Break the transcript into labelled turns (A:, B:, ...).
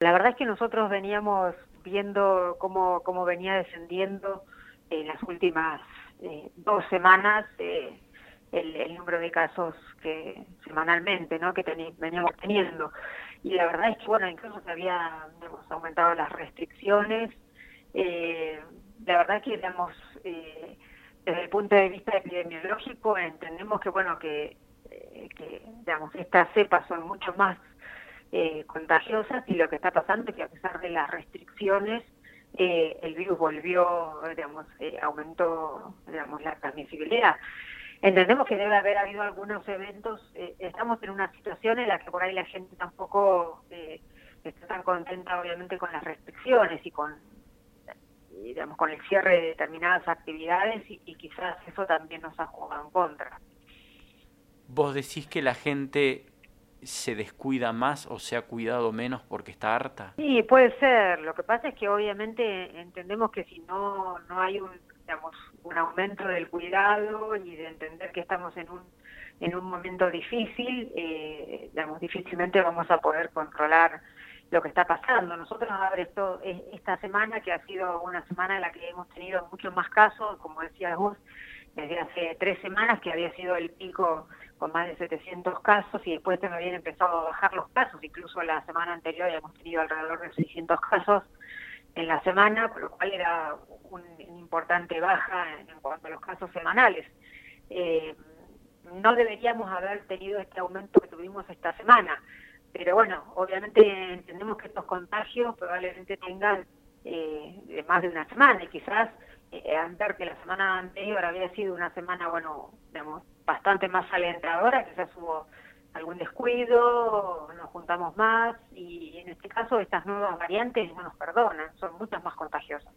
A: La verdad es que nosotros veníamos viendo cómo, cómo venía descendiendo en las últimas eh, dos semanas eh, el, número de casos que semanalmente ¿no? que veníamos teniendo. Y la verdad es que, bueno, incluso se habían aumentado las restricciones. Eh, la verdad es que, digamos, desde el punto de vista epidemiológico, entendemos que, bueno, que, que digamos, estas cepas son mucho más eh, contagiosas y lo que está pasando es que a pesar de las restricciones eh, el virus volvió, digamos, eh, aumentó, digamos, la transmisibilidad. Entendemos que debe haber habido algunos eventos, eh, estamos en una situación en la que por ahí la gente tampoco está tan contenta obviamente con las restricciones y con digamos con el cierre de determinadas actividades y, y quizás eso también nos ha jugado en contra.
B: Vos decís que la gente se descuida más o se ha cuidado menos porque está harta?
A: Sí, puede ser. Lo que pasa es que obviamente entendemos que si no no hay un digamos un aumento del cuidado y de entender que estamos en un en un momento difícil, eh, digamos difícilmente vamos a poder controlar lo que está pasando. Nosotros ahora esto esta semana que ha sido una semana en la que hemos tenido muchos más casos, como decías vos, desde hace tres semanas que había sido el pico con más de 700 casos y después me habían empezado a bajar los casos, incluso la semana anterior habíamos tenido alrededor de 600 casos en la semana, por lo cual era una importante baja en, cuanto a los casos semanales. Eh, no deberíamos haber tenido este aumento que tuvimos esta semana, pero bueno, obviamente entendemos que estos contagios probablemente tengan eh, más de una semana y quizás eh, ver que la semana anterior había sido una semana, bueno, digamos, bastante más alentadora, quizás hubo algún descuido, nos juntamos más y en este caso estas nuevas variantes no nos perdonan, son muchas más contagiosas.